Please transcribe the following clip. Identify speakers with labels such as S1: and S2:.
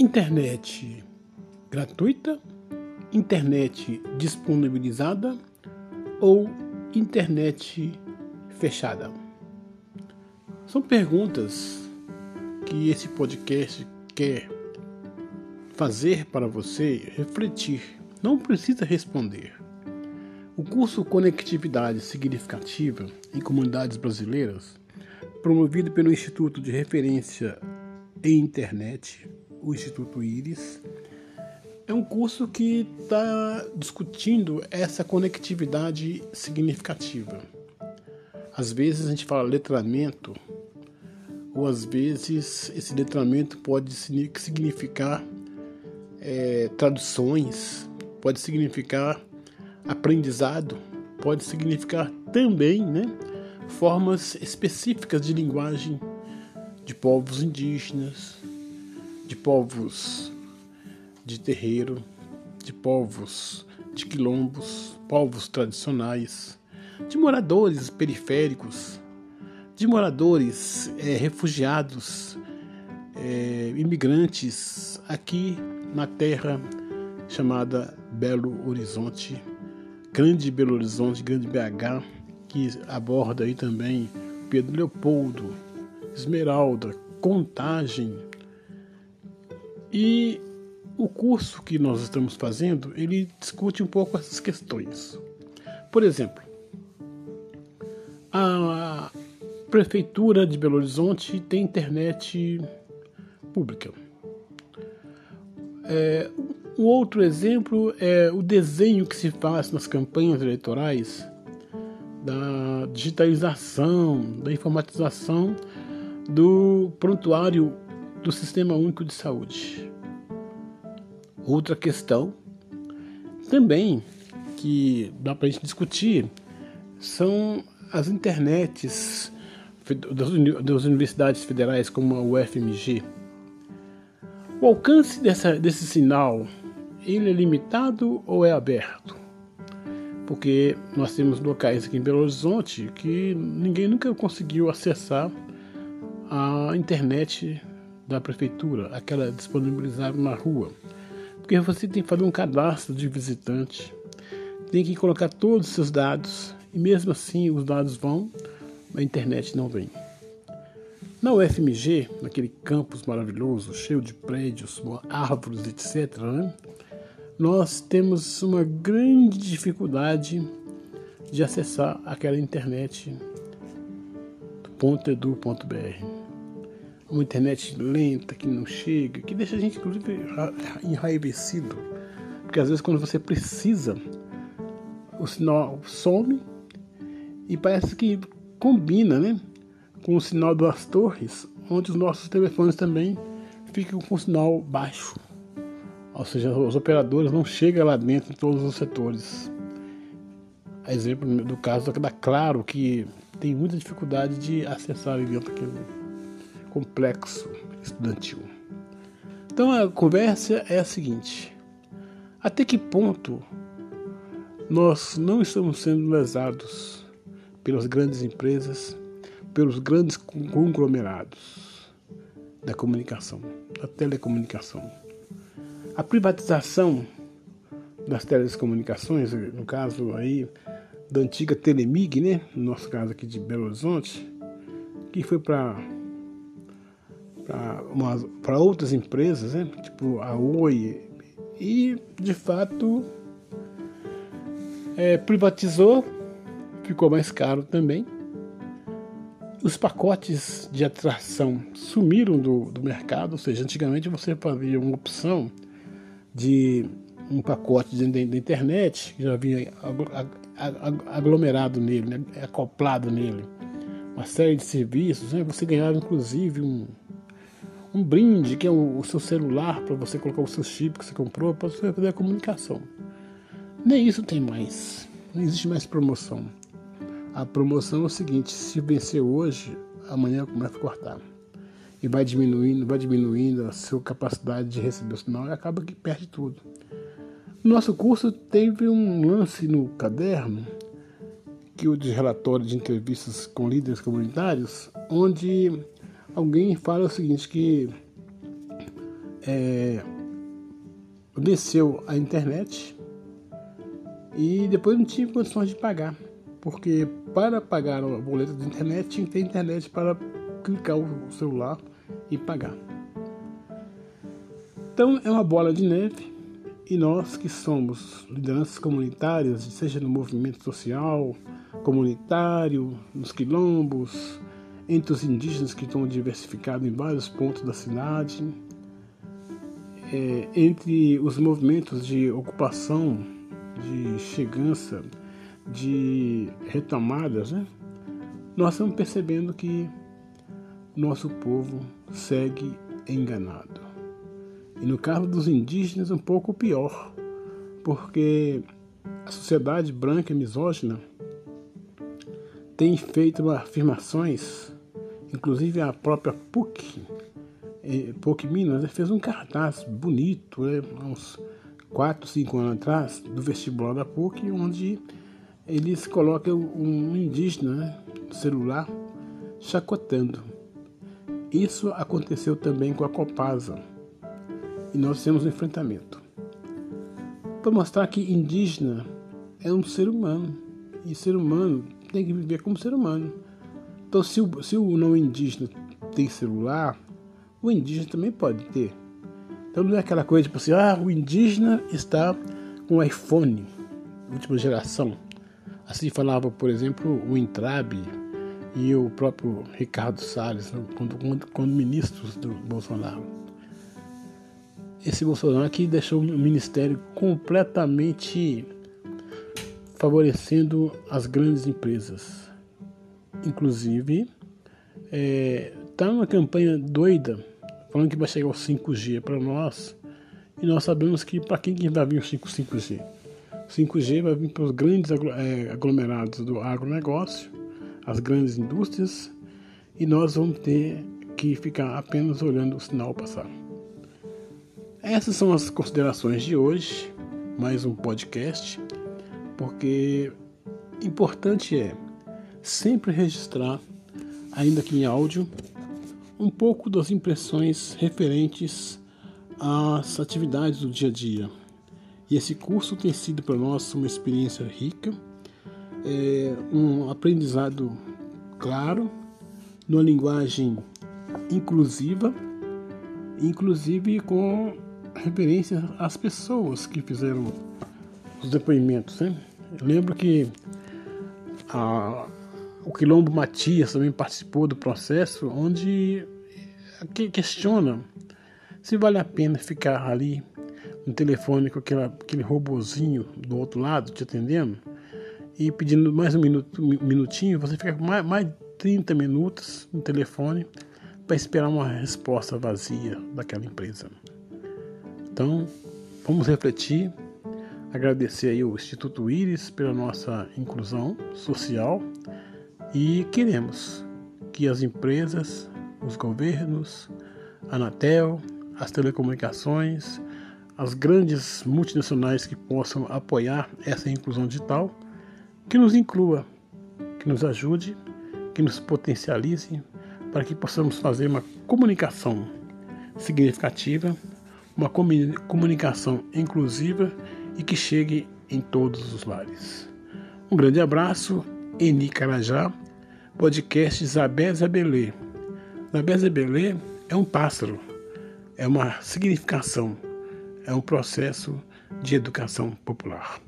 S1: Internet gratuita, internet disponibilizada ou internet fechada? São perguntas que esse podcast quer fazer para você refletir. Não precisa responder. O curso Conectividade Significativa em Comunidades Brasileiras, promovido pelo Instituto de Referência em Internet, o Instituto Íris, é um curso que está discutindo essa conectividade significativa. Às vezes a gente fala letramento, ou às vezes esse letramento pode significar é, traduções, pode significar aprendizado, pode significar também né, formas específicas de linguagem de povos indígenas, de povos de terreiro, de povos de quilombos, povos tradicionais, de moradores periféricos, de moradores é, refugiados, é, imigrantes aqui na terra chamada Belo Horizonte, Grande Belo Horizonte, Grande BH, que aborda aí também Pedro Leopoldo, Esmeralda, Contagem. E o curso que nós estamos fazendo, ele discute um pouco essas questões. Por exemplo, a prefeitura de Belo Horizonte tem internet pública. É, um outro exemplo é o desenho que se faz nas campanhas eleitorais da digitalização, da informatização do prontuário do Sistema Único de Saúde. Outra questão também que dá para a gente discutir são as internets das universidades federais como a UFMG. O alcance dessa, desse sinal ele é limitado ou é aberto? Porque nós temos locais aqui em Belo Horizonte que ninguém nunca conseguiu acessar a internet da prefeitura, aquela disponibilizada na rua. Porque você tem que fazer um cadastro de visitante, tem que colocar todos os seus dados, e mesmo assim os dados vão, a internet não vem. Na UFMG, naquele campus maravilhoso, cheio de prédios, árvores, etc., né, nós temos uma grande dificuldade de acessar aquela internet .edu.br. Uma internet lenta, que não chega, que deixa a gente inclusive enraivecido. Porque às vezes quando você precisa, o sinal some e parece que combina né, com o sinal das torres, onde os nossos telefones também ficam com o sinal baixo. Ou seja, os operadores não chegam lá dentro em todos os setores. Exemplo do caso da Claro, que tem muita dificuldade de acessar dentro daquele complexo estudantil. Então a conversa é a seguinte: até que ponto nós não estamos sendo lesados pelas grandes empresas, pelos grandes conglomerados da comunicação, da telecomunicação? A privatização das telecomunicações, no caso aí da antiga Telemig, né? No nosso caso aqui de Belo Horizonte, que foi para para outras empresas, né? tipo a Oi, e de fato é, privatizou, ficou mais caro também. Os pacotes de atração sumiram do, do mercado, ou seja, antigamente você fazia uma opção de um pacote da internet, que já vinha aglomerado nele, né, acoplado nele, uma série de serviços, né, você ganhava inclusive um, um brinde, que é o, o seu celular, para você colocar o seu chip que você comprou, para você fazer a comunicação. Nem isso tem mais, não existe mais promoção. A promoção é o seguinte: se vencer hoje, amanhã começa a cortar e vai diminuindo, vai diminuindo a sua capacidade de receber o sinal e acaba que perde tudo. No nosso curso teve um lance no caderno, que o de relatório de entrevistas com líderes comunitários, onde alguém fala o seguinte que é, desceu a internet e depois não tive condições de pagar, porque para pagar a boleta de internet tinha que ter internet para clicar o celular e pagar. Então é uma bola de neve e nós que somos lideranças comunitárias, seja no movimento social, comunitário, nos quilombos, entre os indígenas que estão diversificados em vários pontos da cidade, é, entre os movimentos de ocupação, de chegança, de retomadas, né? nós estamos percebendo que nosso povo segue enganado. E no caso dos indígenas, um pouco pior, porque a sociedade branca e misógina tem feito afirmações, inclusive a própria PUC, eh, PUC Minas, fez um cartaz bonito, né, uns 4, 5 anos atrás, do vestibular da PUC, onde eles colocam um indígena né, celular chacotando. Isso aconteceu também com a Copasa. E nós temos um enfrentamento. Para mostrar que indígena é um ser humano. E ser humano tem que viver como ser humano. Então, se o, se o não indígena tem celular, o indígena também pode ter. Então, não é aquela coisa tipo assim, ah, o indígena está com iPhone, última geração. Assim falava, por exemplo, o Intrabe e o próprio Ricardo Salles, né, quando, quando, quando ministros do Bolsonaro. Esse Bolsonaro aqui deixou o ministério completamente favorecendo as grandes empresas. Inclusive, está é, uma campanha doida falando que vai chegar o 5G para nós e nós sabemos que para quem que vai vir o 5G? 5G vai vir para os grandes é, aglomerados do agronegócio, as grandes indústrias e nós vamos ter que ficar apenas olhando o sinal passar. Essas são as considerações de hoje, mais um podcast porque importante é sempre registrar, ainda que em áudio, um pouco das impressões referentes às atividades do dia a dia. E esse curso tem sido para nós uma experiência rica, é, um aprendizado claro, numa linguagem inclusiva, inclusive com referência às pessoas que fizeram os depoimentos. Né? Eu lembro que a, o Quilombo Matias também participou do processo, onde que questiona se vale a pena ficar ali no telefone com aquela, aquele robozinho do outro lado te atendendo e pedindo mais um minuto, minutinho, você fica mais, mais de 30 minutos no telefone para esperar uma resposta vazia daquela empresa. Então, vamos refletir agradecer aí o Instituto Íris pela nossa inclusão social e queremos que as empresas, os governos, a Anatel, as telecomunicações, as grandes multinacionais que possam apoiar essa inclusão digital, que nos inclua, que nos ajude, que nos potencialize para que possamos fazer uma comunicação significativa, uma comunicação inclusiva e que chegue em todos os lares. Um grande abraço, Eni Carajá, podcast Zabé Zabelê. Zabé Zabelê é um pássaro, é uma significação, é um processo de educação popular.